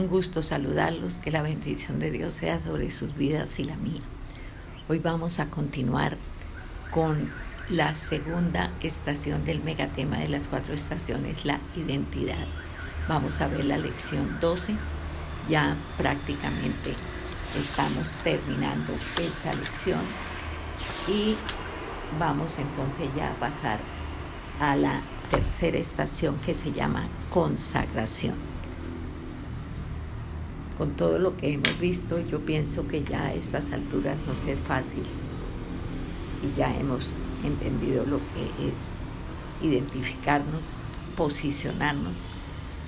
Un gusto saludarlos, que la bendición de Dios sea sobre sus vidas y la mía. Hoy vamos a continuar con la segunda estación del megatema de las cuatro estaciones, la identidad. Vamos a ver la lección 12. Ya prácticamente estamos terminando esta lección y vamos entonces ya a pasar a la tercera estación que se llama consagración con todo lo que hemos visto, yo pienso que ya a estas alturas nos es fácil y ya hemos entendido lo que es identificarnos, posicionarnos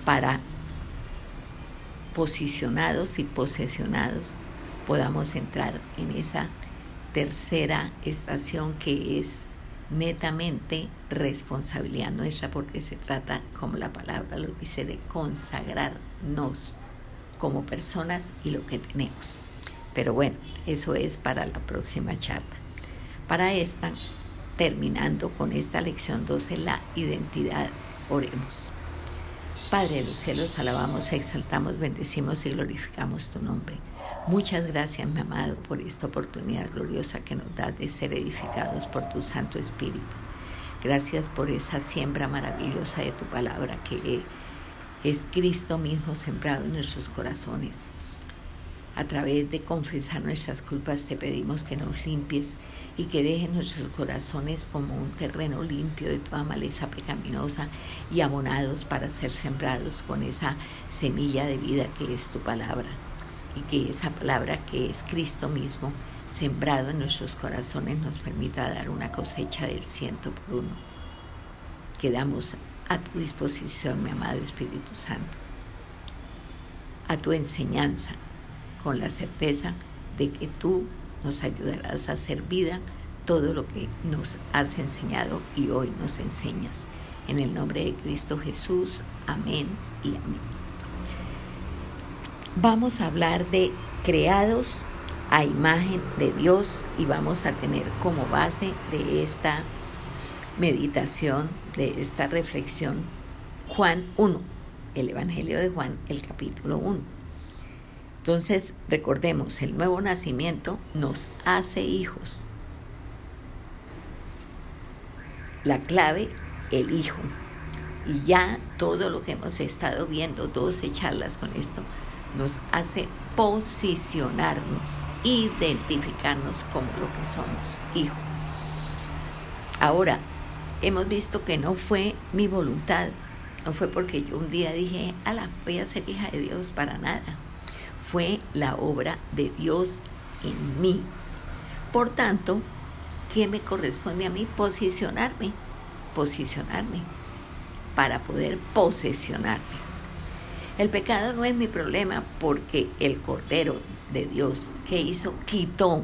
para posicionados y posesionados podamos entrar en esa tercera estación que es netamente responsabilidad nuestra porque se trata, como la palabra lo dice, de consagrarnos como personas y lo que tenemos. Pero bueno, eso es para la próxima charla. Para esta, terminando con esta lección 12, la identidad, oremos. Padre de los cielos, alabamos, exaltamos, bendecimos y glorificamos tu nombre. Muchas gracias, mi amado, por esta oportunidad gloriosa que nos da de ser edificados por tu Santo Espíritu. Gracias por esa siembra maravillosa de tu palabra que es Cristo mismo sembrado en nuestros corazones. A través de confesar nuestras culpas te pedimos que nos limpies y que dejes nuestros corazones como un terreno limpio de toda maleza pecaminosa y abonados para ser sembrados con esa semilla de vida que es tu palabra y que esa palabra que es Cristo mismo sembrado en nuestros corazones nos permita dar una cosecha del ciento por uno. Quedamos a tu disposición, mi amado Espíritu Santo, a tu enseñanza, con la certeza de que tú nos ayudarás a hacer vida todo lo que nos has enseñado y hoy nos enseñas. En el nombre de Cristo Jesús, amén y amén. Vamos a hablar de creados a imagen de Dios y vamos a tener como base de esta meditación de esta reflexión Juan 1, el Evangelio de Juan, el capítulo 1. Entonces, recordemos, el nuevo nacimiento nos hace hijos. La clave, el hijo. Y ya todo lo que hemos estado viendo, 12 charlas con esto, nos hace posicionarnos, identificarnos como lo que somos, hijo. Ahora, hemos visto que no fue mi voluntad, no fue porque yo un día dije, ala, voy a ser hija de Dios para nada. Fue la obra de Dios en mí. Por tanto, ¿qué me corresponde a mí? Posicionarme, posicionarme para poder posesionarme. El pecado no es mi problema porque el Cordero de Dios que hizo quitó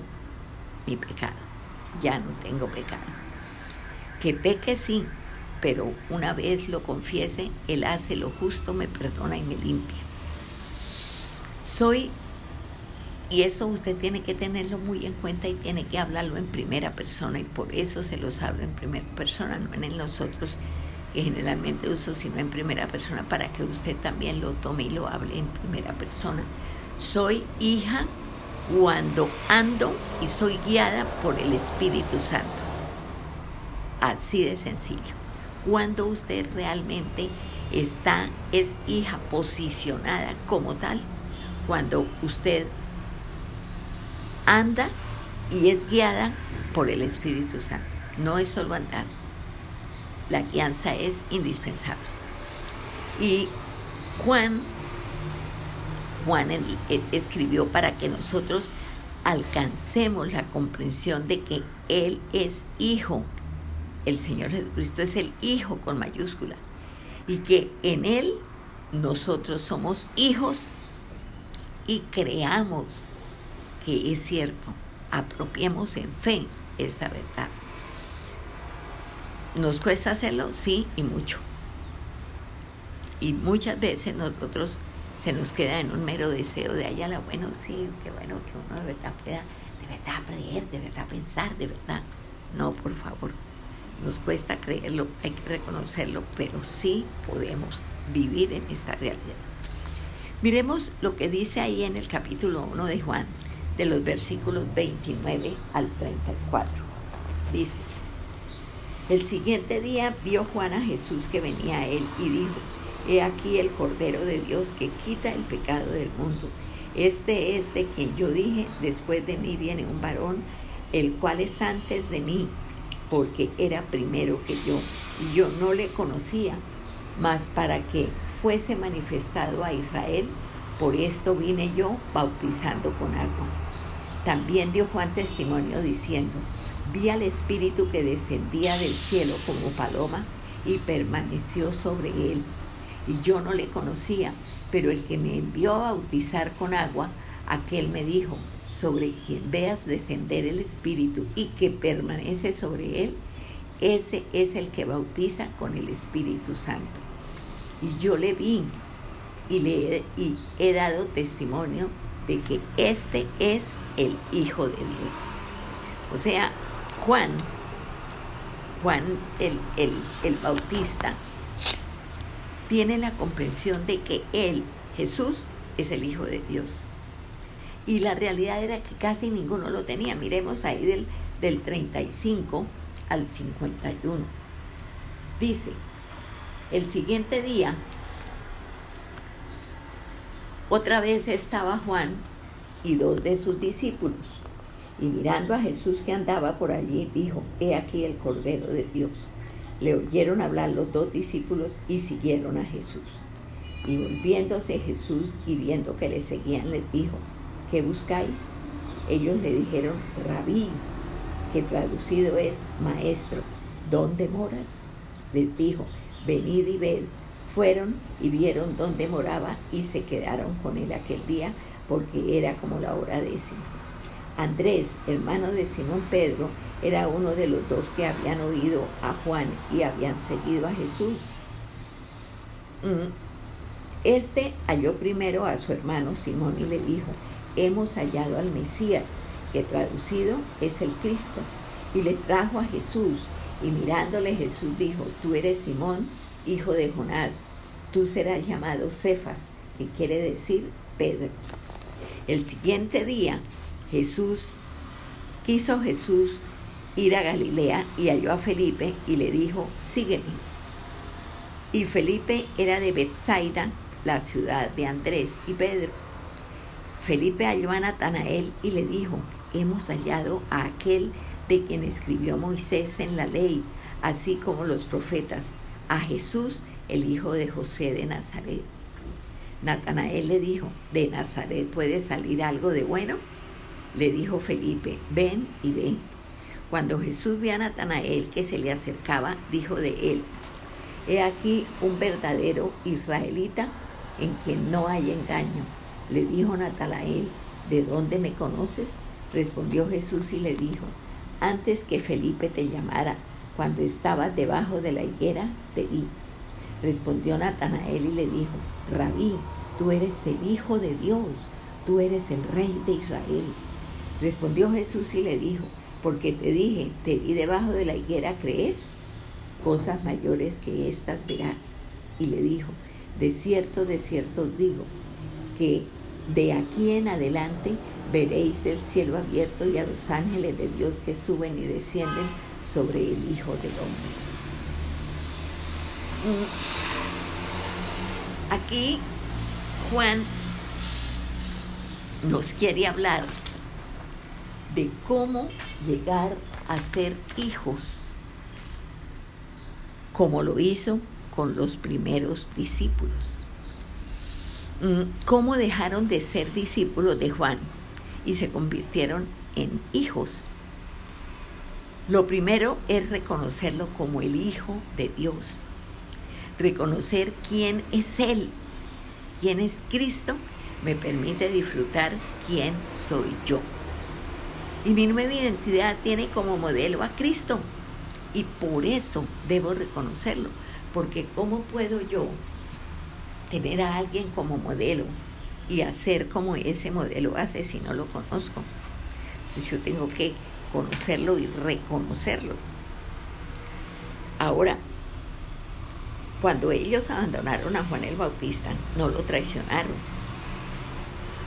mi pecado. Ya no tengo pecado que peque sí, pero una vez lo confiese, Él hace lo justo, me perdona y me limpia. Soy, y eso usted tiene que tenerlo muy en cuenta y tiene que hablarlo en primera persona, y por eso se los hablo en primera persona, no en nosotros que generalmente uso, sino en primera persona, para que usted también lo tome y lo hable en primera persona. Soy hija cuando ando y soy guiada por el Espíritu Santo. Así de sencillo. Cuando usted realmente está, es hija posicionada como tal, cuando usted anda y es guiada por el Espíritu Santo. No es solo andar. La guianza es indispensable. Y Juan, Juan escribió para que nosotros alcancemos la comprensión de que Él es hijo el Señor Jesucristo es el Hijo con mayúscula y que en Él nosotros somos hijos y creamos que es cierto, apropiemos en fe esta verdad. ¿Nos cuesta hacerlo? Sí, y mucho. Y muchas veces nosotros se nos queda en un mero deseo de allá, bueno, sí, qué bueno que uno de verdad pueda, de verdad creer, de verdad pensar, de verdad. No, por favor. Nos cuesta creerlo, hay que reconocerlo, pero sí podemos vivir en esta realidad. Miremos lo que dice ahí en el capítulo 1 de Juan, de los versículos 29 al 34. Dice, el siguiente día vio Juan a Jesús que venía a él y dijo, He aquí el Cordero de Dios que quita el pecado del mundo. Este es de quien yo dije, después de mí viene un varón, el cual es antes de mí, porque era primero que yo. Y yo no le conocía, mas para que fuese manifestado a Israel, por esto vine yo bautizando con agua. También dio Juan testimonio diciendo, vi al Espíritu que descendía del cielo como paloma y permaneció sobre él. Y yo no le conocía, pero el que me envió a bautizar con agua, aquel me dijo, sobre quien veas descender el Espíritu y que permanece sobre él, ese es el que bautiza con el Espíritu Santo. Y yo le vi y le y he dado testimonio de que este es el Hijo de Dios. O sea, Juan, Juan el, el, Bautista, tiene la comprensión de que él, Jesús, es el Hijo de Dios. Y la realidad era que casi ninguno lo tenía. Miremos ahí del, del 35 al 51. Dice, el siguiente día, otra vez estaba Juan y dos de sus discípulos y mirando a Jesús que andaba por allí, dijo, He aquí el Cordero de Dios. Le oyeron hablar los dos discípulos y siguieron a Jesús. Y volviéndose Jesús y viendo que le seguían, les dijo, ¿qué buscáis? Ellos le dijeron, rabí, que traducido es maestro, ¿dónde moras? Les dijo, venid y ved. Fueron y vieron dónde moraba y se quedaron con él aquel día porque era como la hora décima. Andrés, hermano de Simón Pedro, era uno de los dos que habían oído a Juan y habían seguido a Jesús. Mm. Este halló primero a su hermano Simón y le dijo, hemos hallado al Mesías, que traducido es el Cristo. Y le trajo a Jesús, y mirándole Jesús dijo, tú eres Simón, hijo de Jonás, tú serás llamado Cefas, que quiere decir Pedro. El siguiente día Jesús, quiso Jesús ir a Galilea y halló a Felipe y le dijo, sígueme. Y Felipe era de Bethsaida, la ciudad de Andrés y Pedro. Felipe halló a Natanael y le dijo, hemos hallado a aquel de quien escribió Moisés en la ley, así como los profetas, a Jesús, el hijo de José de Nazaret. Natanael le dijo, ¿de Nazaret puede salir algo de bueno? Le dijo Felipe, ven y ve. Cuando Jesús vio a Natanael que se le acercaba, dijo de él, he aquí un verdadero israelita en quien no hay engaño. Le dijo Natanael, ¿de dónde me conoces? Respondió Jesús y le dijo, antes que Felipe te llamara, cuando estabas debajo de la higuera, te vi. Respondió Natanael y le dijo, Rabí, tú eres el Hijo de Dios, tú eres el Rey de Israel. Respondió Jesús y le dijo, porque te dije, te vi debajo de la higuera, ¿crees? Cosas mayores que estas verás. Y le dijo, de cierto, de cierto digo, que de aquí en adelante veréis el cielo abierto y a los ángeles de Dios que suben y descienden sobre el Hijo del Hombre. Mm. Aquí Juan nos quiere hablar de cómo llegar a ser hijos, como lo hizo con los primeros discípulos. ¿Cómo dejaron de ser discípulos de Juan y se convirtieron en hijos? Lo primero es reconocerlo como el Hijo de Dios, reconocer quién es Él, quién es Cristo, me permite disfrutar quién soy yo. Y mi nueva identidad tiene como modelo a Cristo. Y por eso debo reconocerlo. Porque ¿cómo puedo yo tener a alguien como modelo y hacer como ese modelo hace si no lo conozco? Entonces yo tengo que conocerlo y reconocerlo. Ahora, cuando ellos abandonaron a Juan el Bautista, no lo traicionaron,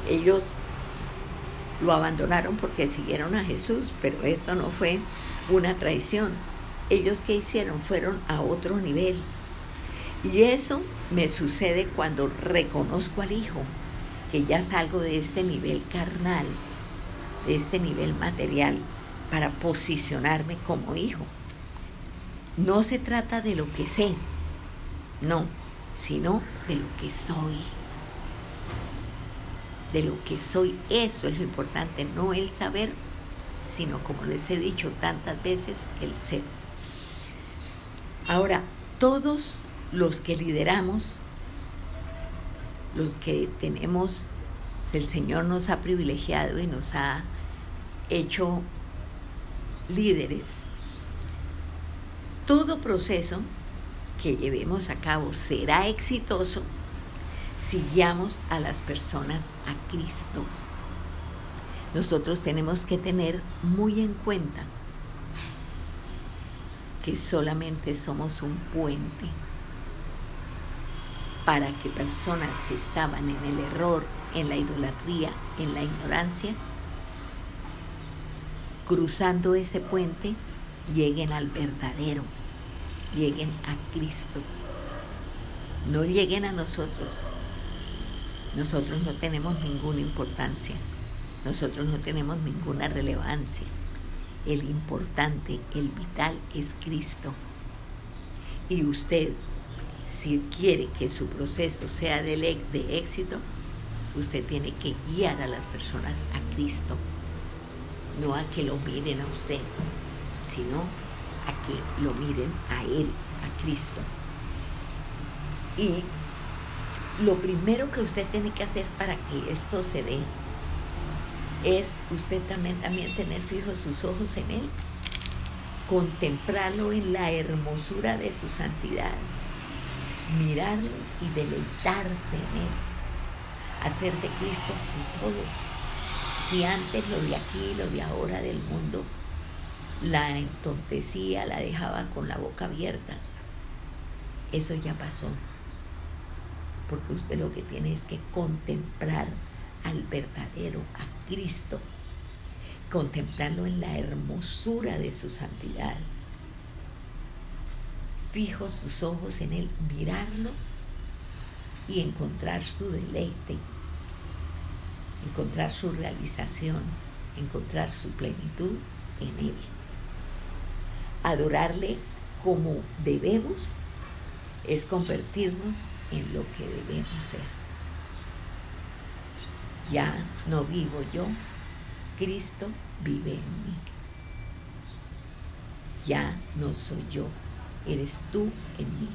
Ellos lo abandonaron porque siguieron a Jesús, pero esto no fue una traición. Ellos que hicieron fueron a otro nivel. Y eso me sucede cuando reconozco al Hijo, que ya salgo de este nivel carnal, de este nivel material, para posicionarme como hijo. No se trata de lo que sé, no, sino de lo que soy. De lo que soy, eso es lo importante, no el saber, sino como les he dicho tantas veces, el ser. Ahora, todos los que lideramos, los que tenemos, el Señor nos ha privilegiado y nos ha hecho líderes. Todo proceso que llevemos a cabo será exitoso si guiamos a las personas a Cristo. Nosotros tenemos que tener muy en cuenta que solamente somos un puente para que personas que estaban en el error, en la idolatría, en la ignorancia, cruzando ese puente, lleguen al verdadero, lleguen a Cristo. No lleguen a nosotros. Nosotros no tenemos ninguna importancia. Nosotros no tenemos ninguna relevancia. El importante, el vital es Cristo. Y usted si quiere que su proceso sea de, éxito, usted tiene que guiar a las personas a Cristo, no a que lo miren a usted, sino a que lo miren a Él, a Cristo. Y lo primero que usted tiene que hacer para que esto se dé es usted también, también tener fijos sus ojos en Él, contemplarlo en la hermosura de su santidad mirarlo y deleitarse en Él, hacer de Cristo su todo. Si antes lo de aquí, lo de ahora del mundo, la entontecía, la dejaba con la boca abierta, eso ya pasó. Porque usted lo que tiene es que contemplar al verdadero, a Cristo, contemplarlo en la hermosura de su santidad fijos sus ojos en Él, mirarlo y encontrar su deleite, encontrar su realización, encontrar su plenitud en Él. Adorarle como debemos es convertirnos en lo que debemos ser. Ya no vivo yo, Cristo vive en mí. Ya no soy yo, eres tú en mí.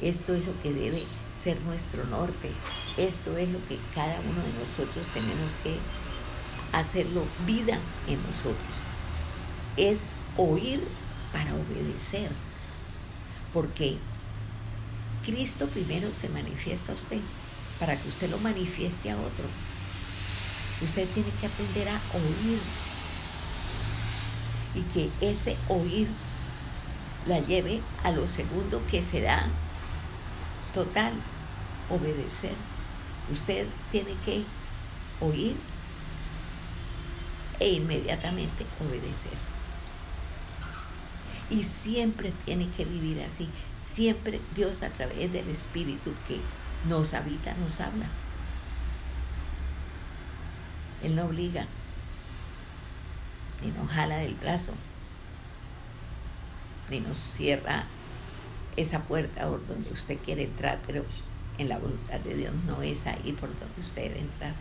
Esto es lo que debe ser nuestro norte. Esto es lo que cada uno de nosotros tenemos que hacerlo vida en nosotros. Es oír para obedecer. Porque Cristo primero se manifiesta a usted para que usted lo manifieste a otro. Usted tiene que aprender a oír y que ese oír la lleve a lo segundo que será total, obedecer. Usted tiene que oír e inmediatamente obedecer. Y siempre tiene que vivir así. Siempre Dios a través del Espíritu que nos habita, nos habla. Él no obliga, ni nos jala del brazo ni nos cierra esa puerta por donde usted quiere entrar, pero en la voluntad de Dios no es ahí por donde usted debe entrar.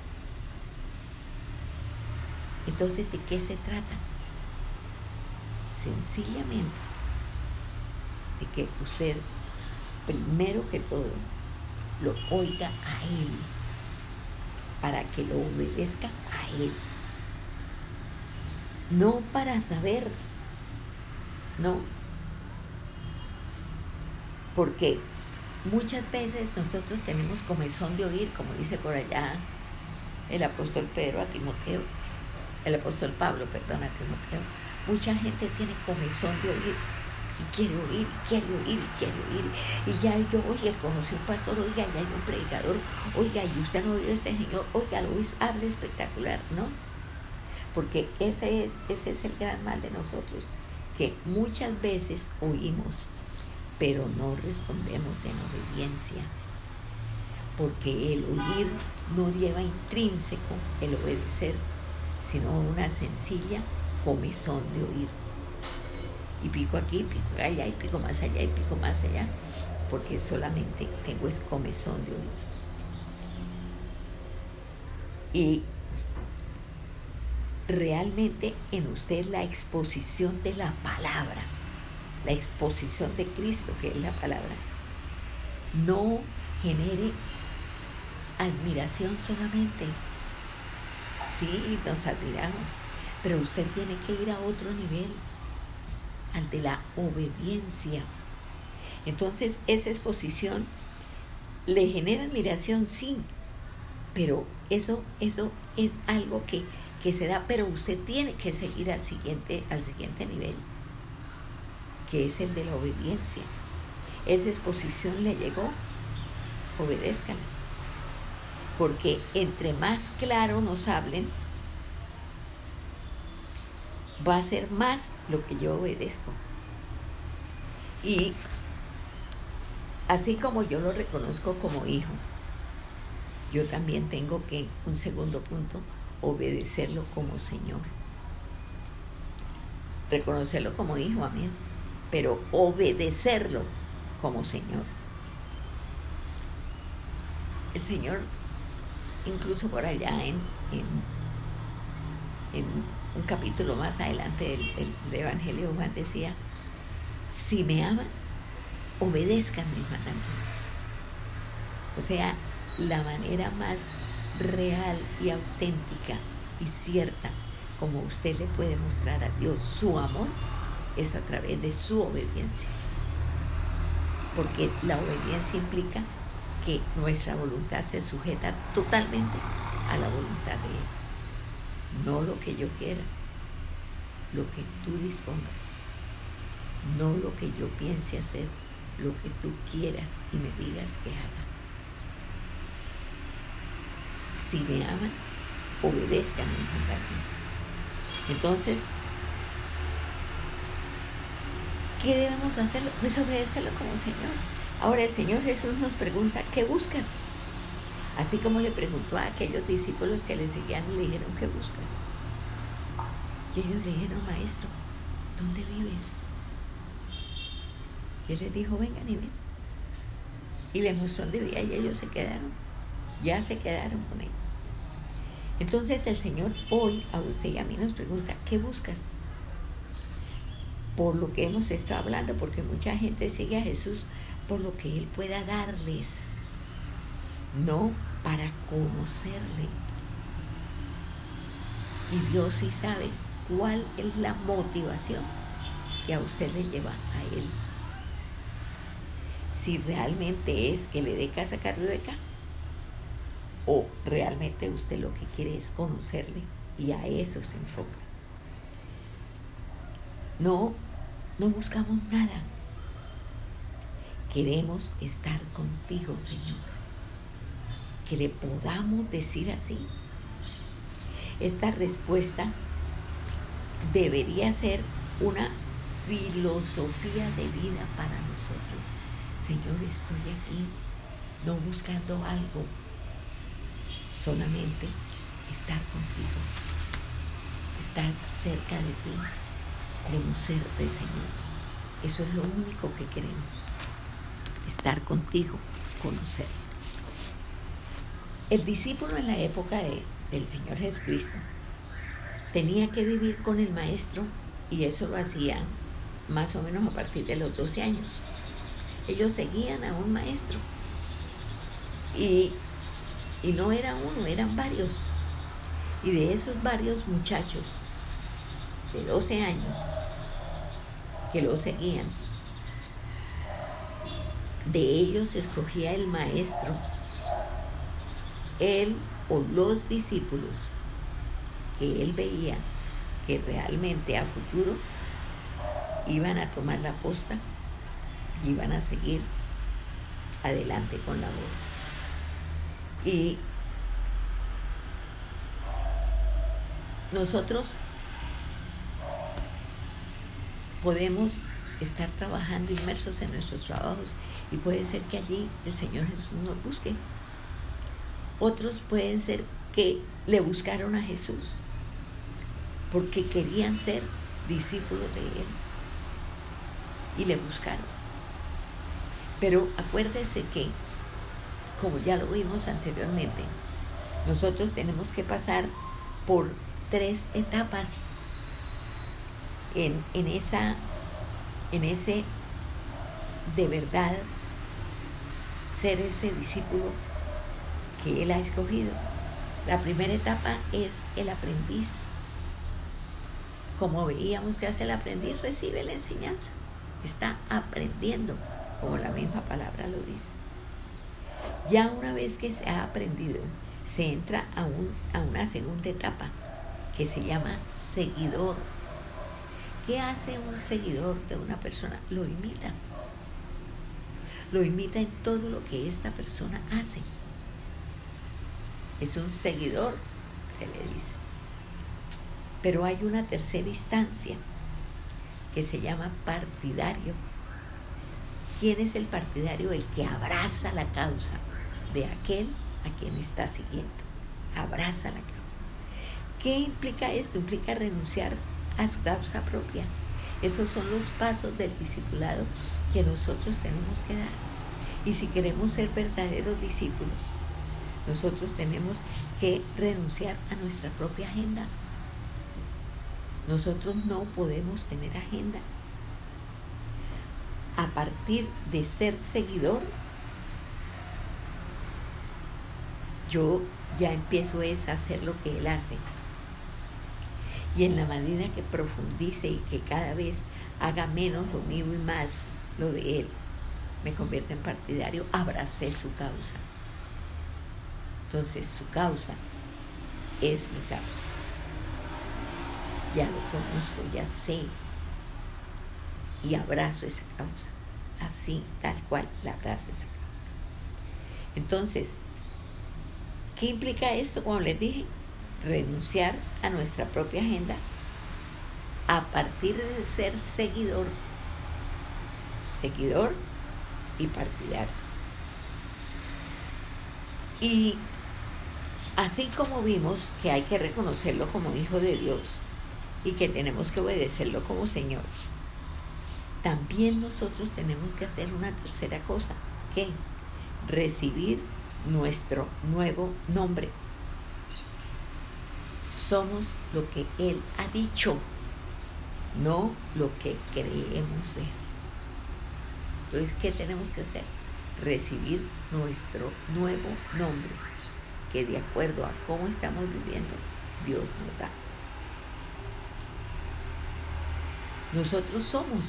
Entonces, ¿de qué se trata? Sencillamente de que usted, primero que todo, lo oiga a Él, para que lo obedezca a Él. No para saber, no, porque muchas veces nosotros tenemos comezón de oír, como dice por allá el apóstol Pedro a Timoteo, el apóstol Pablo, perdón, a Timoteo. Mucha gente tiene comezón de oír y quiere oír, y quiere oír, y quiere oír. Y ya yo, oye, conocí un pastor, oiga, ya hay un predicador, oiga, y usted no oye ese señor, oiga, lo habla espectacular, ¿no? Porque ese es, ese es el gran mal de nosotros, que muchas veces oímos, pero no respondemos en obediencia. Porque el oír no lleva intrínseco el obedecer, sino una sencilla comezón de oír. Y pico aquí, pico allá, y pico más allá, y pico más allá, porque solamente tengo es comezón de oír. Y realmente en usted la exposición de la palabra, la exposición de Cristo, que es la palabra, no genere admiración solamente. Sí, nos admiramos, pero usted tiene que ir a otro nivel, al de la obediencia. Entonces, esa exposición le genera admiración, sí, pero eso, eso es algo que, que se da, pero usted tiene que seguir al siguiente, al siguiente nivel, que es el de la obediencia. Esa exposición le llegó, obedézcala. Porque entre más claro nos hablen, va a ser más lo que yo obedezco. Y así como yo lo reconozco como hijo, yo también tengo que, un segundo punto, obedecerlo como Señor. Reconocerlo como hijo, amén, pero obedecerlo como Señor. El Señor, incluso por allá en, en, un capítulo más adelante del, Evangelio Juan decía, si me aman, obedezcan mis mandamientos. O sea, la manera más real y auténtica y cierta como usted le puede mostrar a Dios su amor es a través de su obediencia. Porque la obediencia implica que nuestra voluntad se sujeta totalmente a la voluntad de Él no lo que yo quiera, lo que tú dispongas, no lo que yo piense hacer, lo que tú quieras y me digas que haga. Si me aman, obedezcan mi. Entonces, ¿qué debemos hacer? Pues obedecerlo como Señor. Ahora el Señor Jesús nos pregunta, ¿qué buscas? Así como le preguntó a aquellos discípulos que le seguían y le dijeron, ¿qué buscas? Y ellos le dijeron, maestro, ¿dónde vives? Y él les dijo, vengan y ven. Y les mostró dónde vivía y ellos se quedaron. Ya se quedaron con él. Entonces el Señor hoy a usted y a mí nos pregunta, ¿qué buscas? Por lo que hemos estado hablando, porque mucha gente sigue a Jesús por lo que Él pueda darles, no para conocerle. Y Dios sí sabe cuál es la motivación que a usted le lleva a Él. Si realmente es que le dé casa a Carriodeca o realmente usted lo que quiere es conocerle y a eso se enfoca. No, no buscamos nada. Queremos estar contigo, Señor que le podamos decir así. Esta respuesta debería ser una filosofía de vida para nosotros. Señor, estoy aquí no buscando algo, solamente estar contigo, estar cerca de ti, conocerte, Señor. Eso es lo único que queremos, estar contigo, conocerte. El discípulo en la época del Señor Jesucristo tenía que vivir con el maestro y eso lo hacían más o menos a partir de los 12 años. Ellos seguían a un maestro y, y no era uno, eran varios. Y de esos varios muchachos de 12 años que lo seguían, de ellos escogía el maestro él o los discípulos que él veía que realmente a futuro iban a tomar la posta y iban a seguir adelante con la boda. Y nosotros podemos estar trabajando inmersos en nuestros trabajos y puede ser que allí el Señor Jesús nos busque. Otros pueden ser que le buscaron a Jesús porque querían ser discípulos de Él y le buscaron. Pero acuérdese que, como ya lo vimos anteriormente, nosotros tenemos que pasar por tres etapas en, en, esa, en ese de verdad ser ese discípulo que Él ha escogido. La primera etapa es el aprendiz. Como veíamos que hace el aprendiz, recibe la enseñanza. Está aprendiendo, como la misma palabra lo dice. Ya una vez que se ha aprendido, se entra a, un, a una segunda etapa que se llama seguidor. ¿Qué hace un seguidor de una persona? Lo imita. Lo imita en todo lo que esta persona hace. Es un seguidor, se le dice. Pero hay una tercera instancia que se llama partidario. ¿Quién es el partidario? El que abraza la causa de aquel a quien está siguiendo. Abraza la causa. ¿Qué implica esto? Implica renunciar a su causa propia. Esos son los pasos del discipulado que nosotros tenemos que dar. Y si queremos ser verdaderos discípulos, nosotros tenemos que renunciar a nuestra propia agenda. Nosotros no podemos tener agenda. A partir de ser seguidor, yo ya empiezo a hacer lo que Él hace. Y en la medida que profundice y que cada vez haga menos lo mío y más lo de Él, me convierte en partidario, abracé su causa. Entonces su causa es mi causa. Ya lo conozco, ya sé y abrazo esa causa. Así, tal cual, la abrazo esa causa. Entonces, ¿qué implica esto? Como les dije, renunciar a nuestra propia agenda a partir de ser seguidor, seguidor y partidario. Y así como vimos que hay que reconocerlo como hijo de Dios y que tenemos que obedecerlo como Señor, también nosotros tenemos que hacer una tercera cosa, que recibir nuestro nuevo nombre somos lo que Él ha dicho, no lo que creemos ser. Entonces, ¿qué tenemos que hacer? Recibir nuestro nuevo nombre, que de acuerdo a cómo estamos viviendo, Dios nos da. Nosotros somos,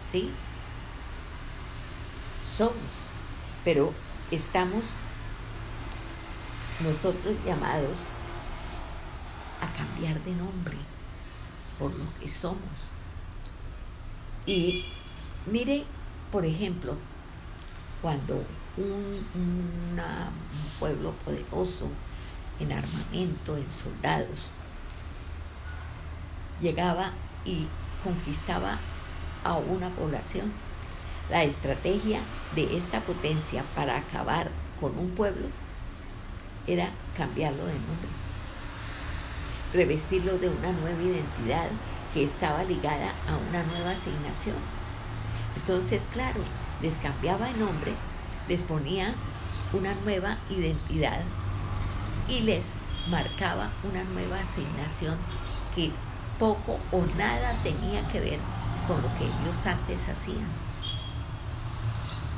¿sí? Somos, pero estamos nosotros llamados cambiar de nombre por lo que somos. Y mire, por ejemplo, cuando un, pueblo poderoso en armamento, en soldados, llegaba y conquistaba a una población. La estrategia de esta potencia para acabar con un pueblo era cambiarlo de nombre revestirlo de una nueva identidad que estaba ligada a una nueva asignación. Entonces, claro, les cambiaba el nombre, les ponía una nueva identidad y les marcaba una nueva asignación que poco o nada tenía que ver con lo que ellos antes hacían.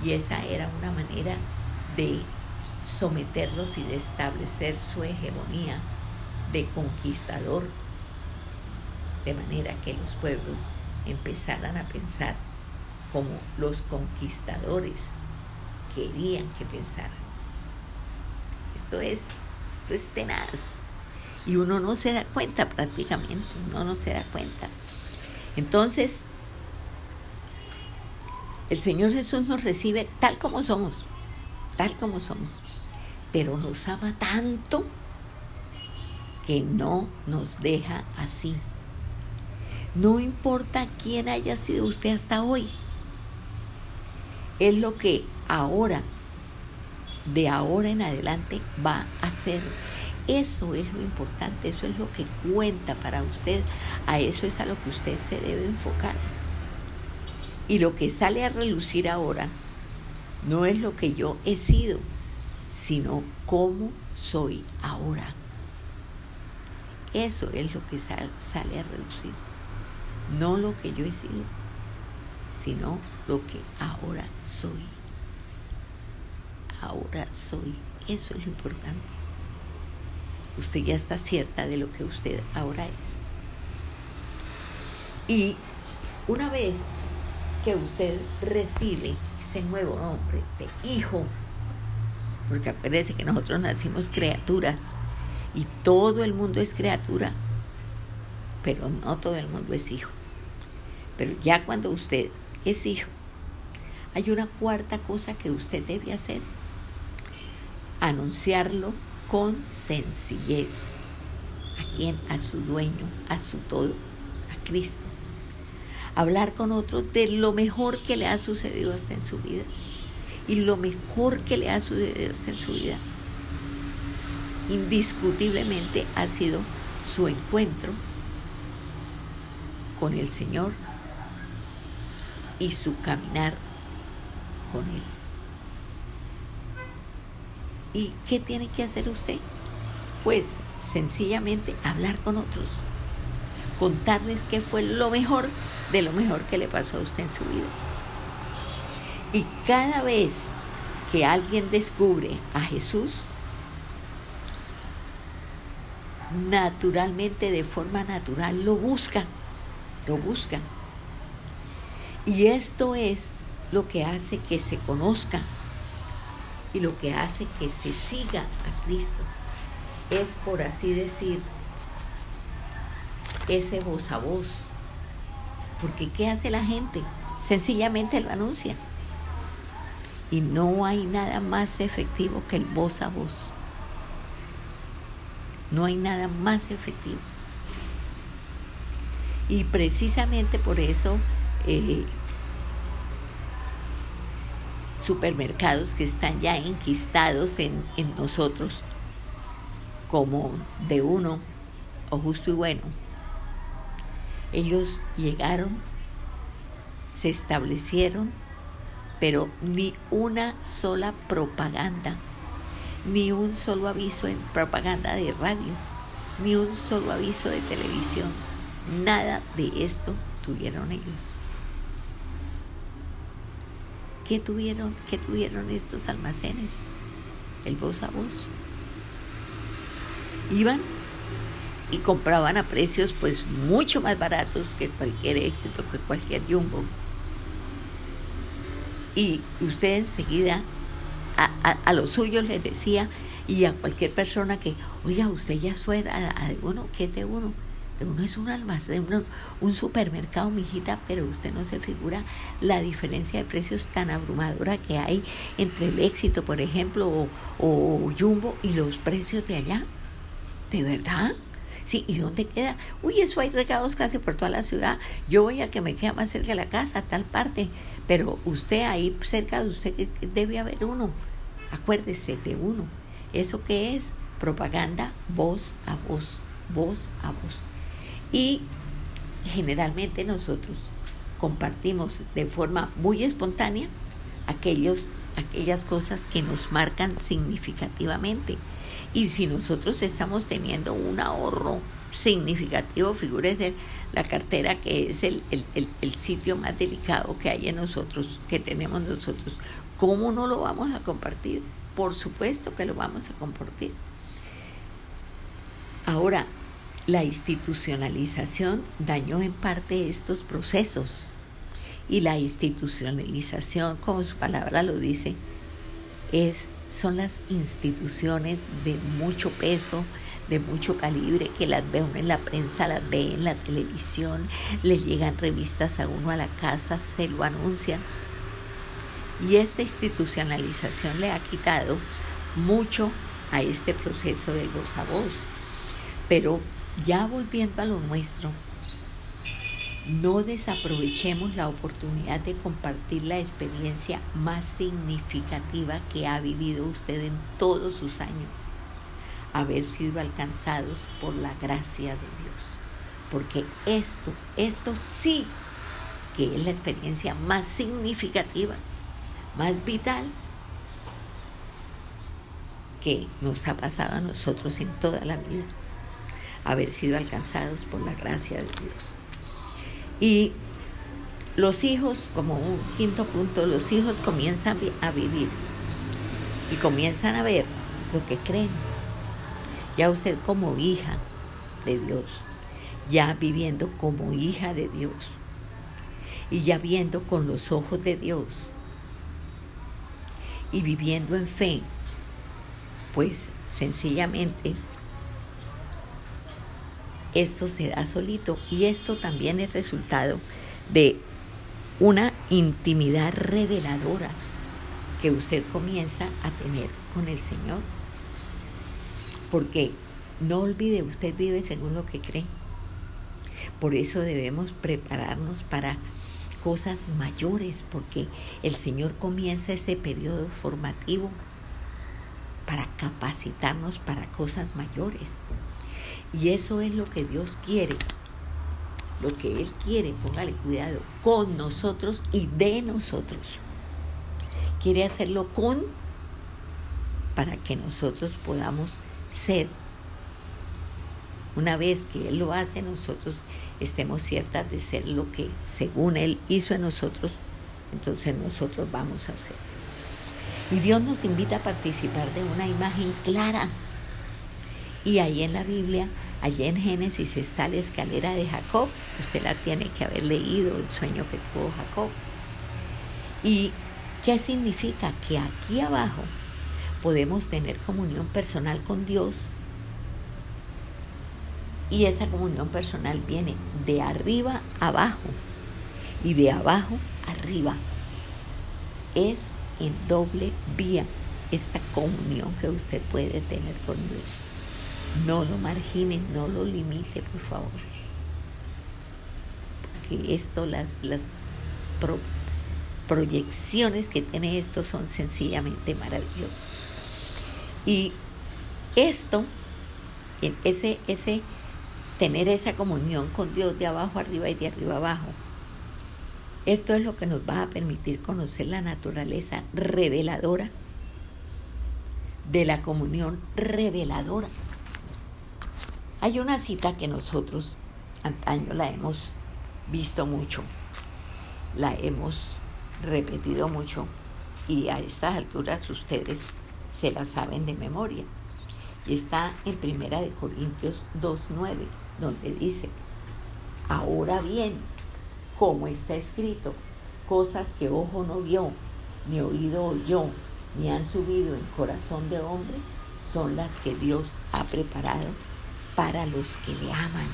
Y esa era una manera de someterlos y de establecer su hegemonía de conquistador, de manera que los pueblos empezaran a pensar como los conquistadores querían que pensaran. Esto es, esto es tenaz. Y uno no se da cuenta prácticamente, uno no se da cuenta. Entonces, El Señor Jesús nos recibe tal como somos, tal como somos, pero nos ama tanto que no nos deja así. No importa quién haya sido usted hasta hoy, es lo que ahora, de ahora en adelante, va a hacer. Eso es lo importante, eso es lo que cuenta para usted, a eso es a lo que usted se debe enfocar. Y lo que sale a relucir ahora no es lo que yo he sido, sino cómo soy ahora. Eso es lo que sale a relucir. No lo que yo he sido, sino lo que ahora soy. Ahora soy. Eso es lo importante. Usted ya está cierta de lo que usted ahora es. Y una vez que usted recibe ese nuevo nombre de hijo, porque acuérdese que nosotros nacimos criaturas y todo el mundo es criatura, pero no todo el mundo es hijo. Pero ya cuando usted es hijo, hay una cuarta cosa que usted debe hacer, anunciarlo con sencillez. ¿A quién? A su dueño, a su todo, a Cristo hablar con otros de lo mejor que le ha sucedido hasta en su vida. Y lo mejor que le ha sucedido hasta en su vida, indiscutiblemente, ha sido su encuentro con el Señor y su caminar con Él. ¿Y qué tiene que hacer usted? Pues sencillamente hablar con otros, contarles qué fue lo mejor de lo mejor que le pasó a usted en su vida. Y cada vez que alguien descubre a Jesús, naturalmente, de forma natural, lo buscan, lo buscan. Y esto es lo que hace que se conozca y lo que hace que se siga a Cristo. Es, por así decir, ese voz a voz porque ¿qué hace la gente? Sencillamente lo anuncia. Y no hay nada más efectivo que el voz a voz. No hay nada más efectivo. Y precisamente por eso eh, supermercados que están ya enquistados en, en nosotros como de uno o justo y bueno, ellos llegaron, se establecieron, pero ni una sola propaganda, ni un solo aviso en propaganda de radio, ni un solo aviso de televisión, nada de esto tuvieron ellos. ¿Qué tuvieron, qué tuvieron estos almacenes? El voz a voz. Iban y compraban a precios pues mucho más baratos que cualquier éxito, que cualquier jumbo. Y usted enseguida a, a, los suyos les decía y a cualquier persona que, oiga, usted ya suena a, uno, ¿qué es de uno? De uno es un almacén, un supermercado, mijita, pero usted no se figura la diferencia de precios tan abrumadora que hay entre el éxito, por ejemplo, o, o Jumbo y los precios de allá. ¿De verdad? Sí, ¿y dónde queda? Uy, eso hay regados casi por toda la ciudad. Yo voy al que me queda más cerca de la casa, a tal parte. Pero usted ahí cerca de usted debe haber uno. Acuérdese de uno. ¿Eso qué es? Propaganda voz a voz, voz a voz. Y generalmente nosotros compartimos de forma muy espontánea aquellos, aquellas cosas que nos marcan significativamente. Y si nosotros estamos teniendo un ahorro significativo, figúrese la cartera que es el, el, sitio más delicado que hay en nosotros, que tenemos nosotros, ¿cómo no lo vamos a compartir? Por supuesto que lo vamos a compartir. Ahora, la institucionalización dañó en parte estos procesos y la institucionalización, como su palabra lo dice, es son las instituciones de mucho peso, de mucho calibre, que las ve uno en la prensa, las ve en la televisión, le llegan revistas a uno a la casa, se lo anuncian. Y esta institucionalización le ha quitado mucho a este proceso del voz a voz. Pero ya volviendo a lo nuestro, no desaprovechemos la oportunidad de compartir la experiencia más significativa que ha vivido usted en todos sus años, haber sido alcanzados por la gracia de Dios. Porque esto, esto sí que es la experiencia más significativa, más vital que nos ha pasado a nosotros en toda la vida, haber sido alcanzados por la gracia de Dios. Y los hijos, como un quinto punto, los hijos comienzan a vivir y comienzan a ver lo que creen. Ya usted como hija de Dios, ya viviendo como hija de Dios y ya viendo con los ojos de Dios y viviendo en fe, pues sencillamente esto se da solito y esto también es resultado de una intimidad reveladora que usted comienza a tener con el Señor. Porque no olvide, usted vive según lo que cree. Por eso debemos prepararnos para cosas mayores, porque el Señor comienza ese periodo formativo para capacitarnos para cosas mayores. Y eso es lo que Dios quiere. Lo que Él quiere, póngale cuidado, con nosotros y de nosotros. Quiere hacerlo con para que nosotros podamos ser. Una vez que Él lo hace, nosotros estemos ciertas de ser lo que según Él hizo en nosotros, entonces nosotros vamos a hacer. Y Dios nos invita a participar de una imagen clara y ahí en la Biblia, allí en Génesis está la escalera de Jacob. Usted la tiene que haber leído, el sueño que tuvo Jacob. ¿Y qué significa? Que aquí abajo podemos tener comunión personal con Dios. Y esa comunión personal viene de arriba abajo y de abajo arriba. Es en doble vía esta comunión que usted puede tener con Dios. No lo margine, no lo limite, por favor. Porque esto, las, las proyecciones que tiene esto son sencillamente maravillosas. Y esto, ese, ese, tener esa comunión con Dios de abajo arriba y de arriba abajo, esto es lo que nos va a permitir conocer la naturaleza reveladora de la comunión reveladora. Hay una cita que nosotros antaño la hemos visto mucho, la hemos repetido mucho y a estas alturas ustedes se la saben de memoria. Y está en Primera de Corintios 2.9, donde dice, ahora bien, como está escrito, cosas que ojo no vio, ni oído oyó, ni han subido en corazón de hombre, son las que Dios ha preparado para los que le aman.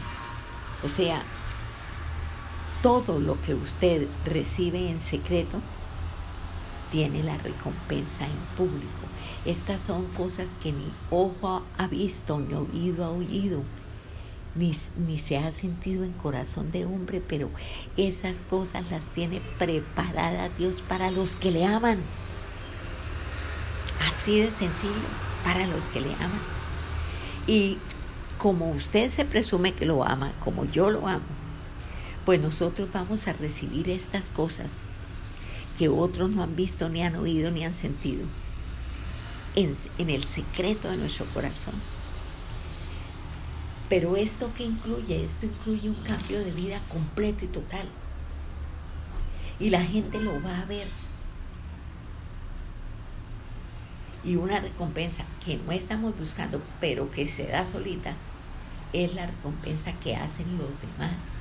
O sea, todo lo que usted recibe en secreto tiene la recompensa en público. Estas son cosas que ni ojo ha visto, ni oído ha oído, ni, ni, se ha sentido en corazón de hombre, pero esas cosas las tiene preparadas Dios para los que le aman. Así de sencillo, para los que le aman. Y como usted se presume que lo ama, como yo lo amo, pues nosotros vamos a recibir estas cosas que otros no han visto, ni han oído, ni han sentido, en, el secreto de nuestro corazón. Pero esto que incluye, esto incluye un cambio de vida completo y total. Y la gente lo va a ver. Y una recompensa que no estamos buscando, pero que se da solita, es la recompensa que hacen los demás,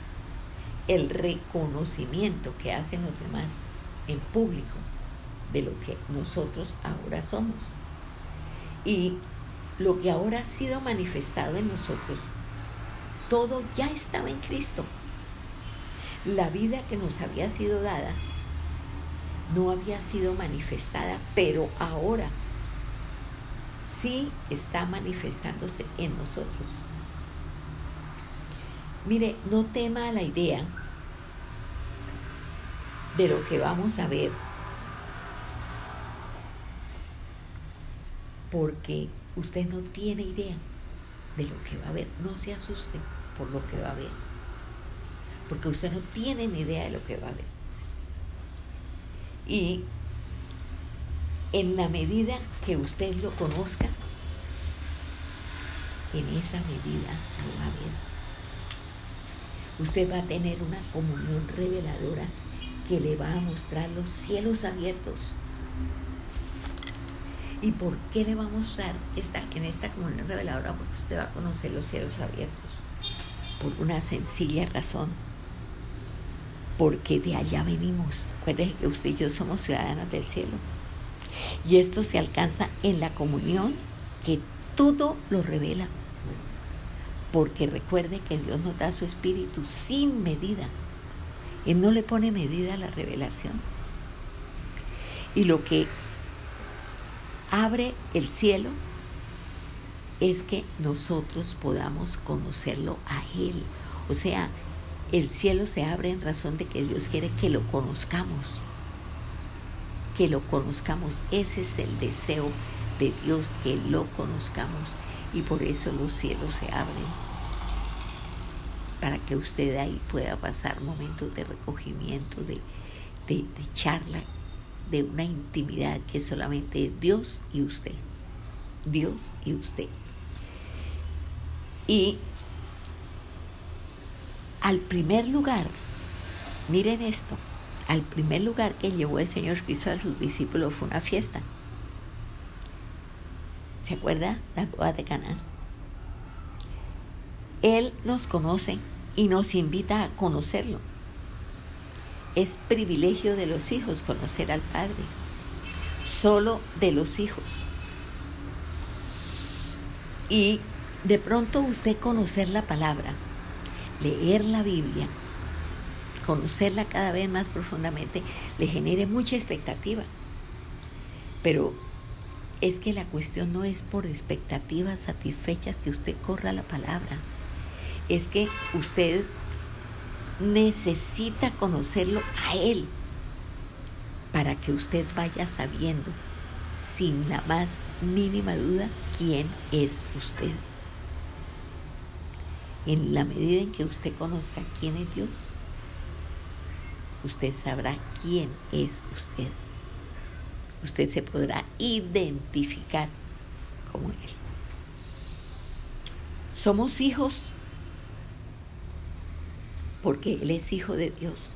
el reconocimiento que hacen los demás en público de lo que nosotros ahora somos. Y lo que ahora ha sido manifestado en nosotros, todo ya estaba en Cristo. La vida que nos había sido dada no había sido manifestada, pero ahora sí está manifestándose en nosotros. Mire, no tema la idea de lo que vamos a ver, porque usted no tiene idea de lo que va a ver. No se asuste por lo que va a ver, porque usted no tiene ni idea de lo que va a ver. Y en la medida que usted lo conozca, en esa medida lo va a ver usted va a tener una comunión reveladora que le va a mostrar los cielos abiertos. ¿Y por qué le va a mostrar esta, en esta comunión reveladora? Porque usted va a conocer los cielos abiertos. Por una sencilla razón. Porque de allá venimos. Acuérdese que usted y yo somos ciudadanas del cielo. Y esto se alcanza en la comunión que todo lo revela porque recuerde que Dios nos da su espíritu sin medida. Él no le pone medida a la revelación. Y lo que abre el cielo es que nosotros podamos conocerlo a Él. O sea, el cielo se abre en razón de que Dios quiere que lo conozcamos. Que lo conozcamos. Ese es el deseo de Dios, que lo conozcamos. Y por eso los cielos se abren para que usted ahí pueda pasar momentos de recogimiento, de, de, charla, de una intimidad que es solamente Dios y usted. Dios y usted. Y al primer lugar, miren esto, al primer lugar que llevó el Señor Cristo a sus discípulos fue una fiesta. ¿Se acuerda? La boda de Canaán. Él nos conoce y nos invita a conocerlo. Es privilegio de los hijos conocer al Padre, solo de los hijos. Y de pronto usted conocer la palabra, leer la Biblia, conocerla cada vez más profundamente, le genere mucha expectativa. Pero es que la cuestión no es por expectativas satisfechas que usted corra la palabra es que usted necesita conocerlo a Él para que usted vaya sabiendo sin la más mínima duda quién es usted. En la medida en que usted conozca quién es Dios, usted sabrá quién es usted. Usted se podrá identificar como Él. Somos hijos porque Él es hijo de Dios.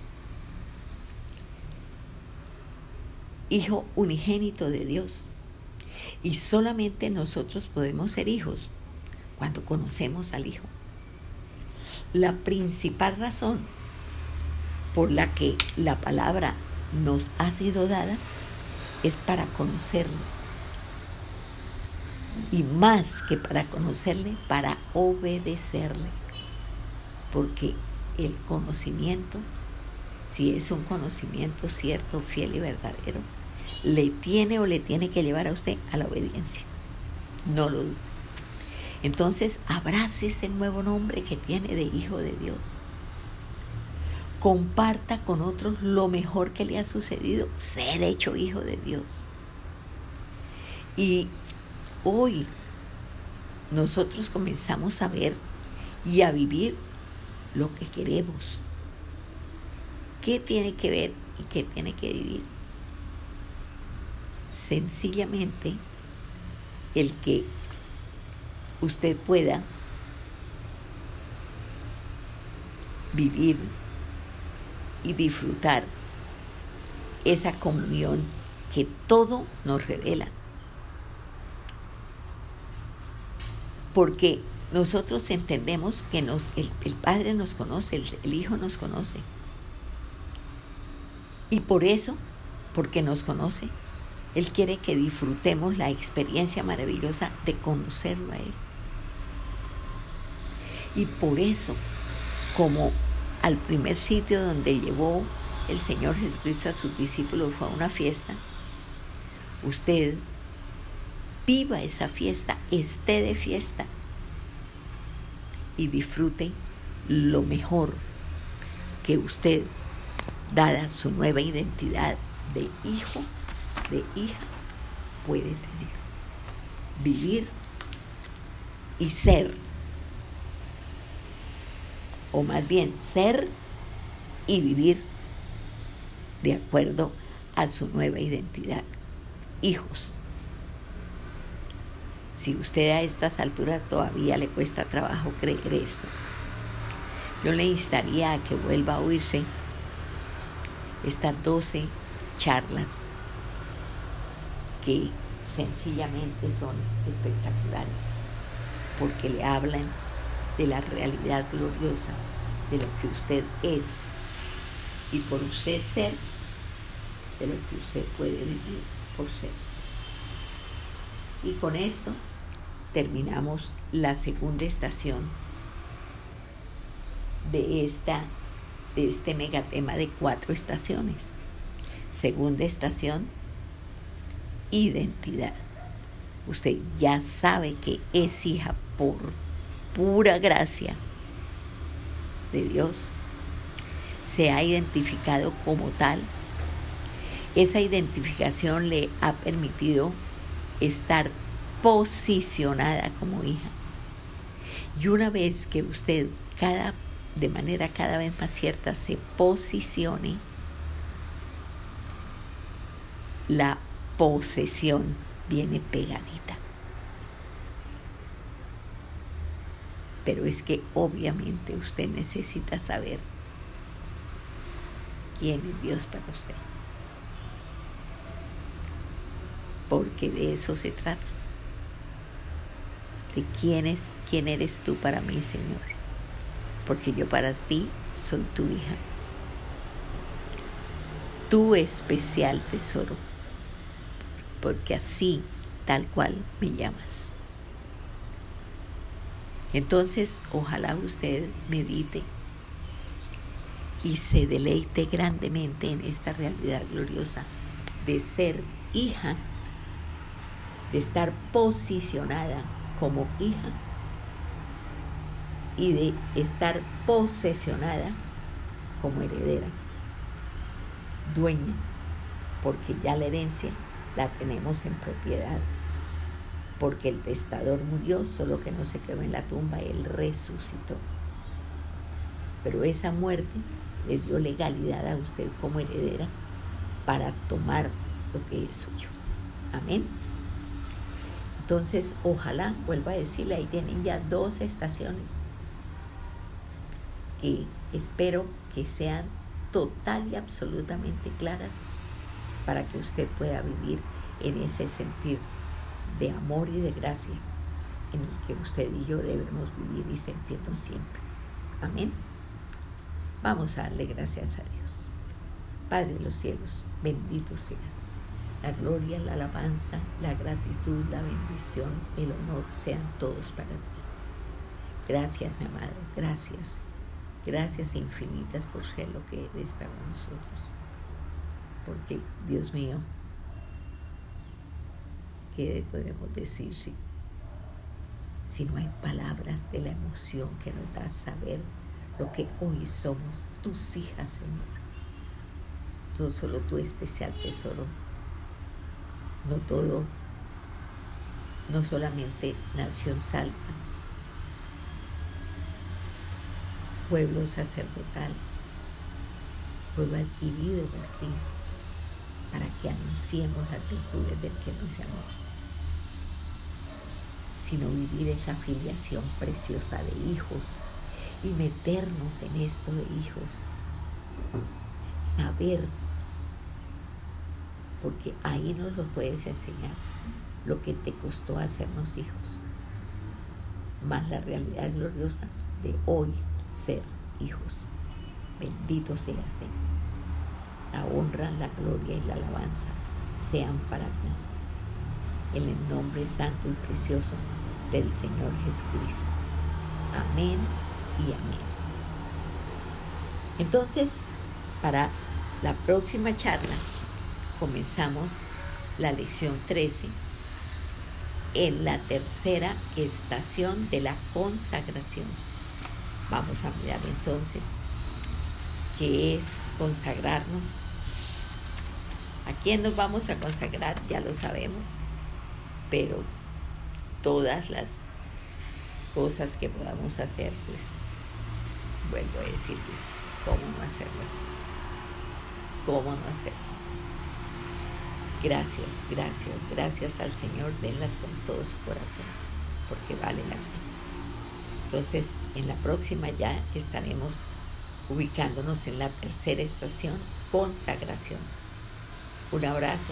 Hijo unigénito de Dios. Y solamente nosotros podemos ser hijos cuando conocemos al Hijo. La principal razón por la que la palabra nos ha sido dada es para conocerlo. Y más que para conocerle, para obedecerle. Porque el conocimiento, si es un conocimiento cierto, fiel y verdadero, le tiene o le tiene que llevar a usted a la obediencia. No lo dude. Entonces, abrace ese nuevo nombre que tiene de Hijo de Dios. Comparta con otros lo mejor que le ha sucedido, ser hecho Hijo de Dios. Y hoy nosotros comenzamos a ver y a vivir lo que queremos. ¿Qué tiene que ver y qué tiene que vivir? Sencillamente el que usted pueda vivir y disfrutar esa comunión que todo nos revela. Porque nosotros entendemos que el, Padre nos conoce, el, el Hijo nos conoce. Y por eso, porque nos conoce, Él quiere que disfrutemos la experiencia maravillosa de conocerlo a Él. Y por eso, como al primer sitio donde llevó el Señor Jesucristo a sus discípulos fue a una fiesta, usted viva esa fiesta, esté de fiesta y disfrute lo mejor que usted, dada su nueva identidad de hijo, de hija, puede tener. Vivir y ser. O más bien ser y vivir de acuerdo a su nueva identidad. Hijos. Si usted a estas alturas todavía le cuesta trabajo creer esto, yo le instaría a que vuelva a oírse estas 12 charlas que sencillamente son espectaculares, porque le hablan de la realidad gloriosa de lo que usted es y por usted ser, de lo que usted puede vivir por ser. Y con esto terminamos la segunda estación de, esta, de este megatema de cuatro estaciones. Segunda estación, identidad. Usted ya sabe que es hija por pura gracia de Dios. Se ha identificado como tal. Esa identificación le ha permitido estar posicionada como hija. Y una vez que usted cada de manera cada vez más cierta se posicione, la posesión viene pegadita. Pero es que obviamente usted necesita saber quién es Dios para usted. Porque de eso se trata. De quién es, quién eres tú para mí, Señor porque yo para ti soy tu hija. Tu especial tesoro, porque así, tal cual, me llamas. Entonces, ojalá usted medite y se deleite grandemente en esta realidad gloriosa de ser hija, de estar posicionada como hija y de estar posesionada como heredera, dueña, porque ya la herencia la tenemos en propiedad, porque el testador murió, solo que no se quedó en la tumba, él resucitó. Pero esa muerte le dio legalidad a usted como heredera para tomar lo que es suyo. Amén. Entonces, ojalá, vuelva a decirle, ahí tienen ya dos estaciones que espero que sean total y absolutamente claras para que usted pueda vivir en ese sentir de amor y de gracia en el que usted y yo debemos vivir y sentirnos siempre. Amén. Vamos a darle gracias a Dios. Padre de los cielos, bendito seas. La gloria, la alabanza, la gratitud, la bendición, el honor sean todos para ti. Gracias, mi amado. Gracias. Gracias infinitas por ser lo que eres para nosotros. Porque, Dios mío, ¿qué podemos decir si, si no hay palabras de la emoción que nos da saber lo que hoy somos tus hijas, Señor? No solo tu especial tesoro, no todo, no solamente Nación Salta, pueblo sacerdotal, pueblo adquirido por ti, para que anunciemos las virtudes del que nos llamó, sino vivir esa filiación preciosa de hijos y meternos en esto de hijos, saber, porque ahí nos lo puedes enseñar, lo que te costó hacernos hijos, más la realidad gloriosa de hoy ser hijos. Bendito sea, Señor. La honra, la gloria y la alabanza sean para ti. En el nombre santo y precioso del Señor Jesucristo. Amén y amén. Entonces, para La próxima charla comenzamos la lección 13 en la tercera estación de la consagración. Vamos a mirar entonces qué es consagrarnos. ¿A quién nos vamos a consagrar? Ya lo sabemos, pero todas las cosas que podamos hacer, pues vuelvo a decirles, ¿cómo no hacerlas? ¿Cómo no hacerlas? Gracias, gracias, gracias al Señor, denlas con todo su corazón, porque vale la pena. Entonces, en la próxima ya estaremos ubicándonos en la tercera estación, consagración. Un abrazo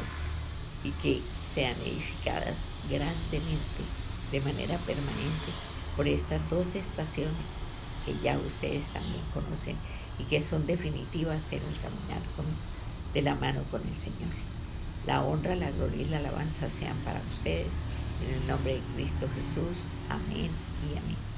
y que sean edificadas grandemente, de manera permanente, por estas dos estaciones que ya ustedes también conocen y que son definitivas en el caminar de la mano con el Señor. La honra, la gloria y la alabanza sean para ustedes. En el nombre de Cristo Jesús. Amén y amén.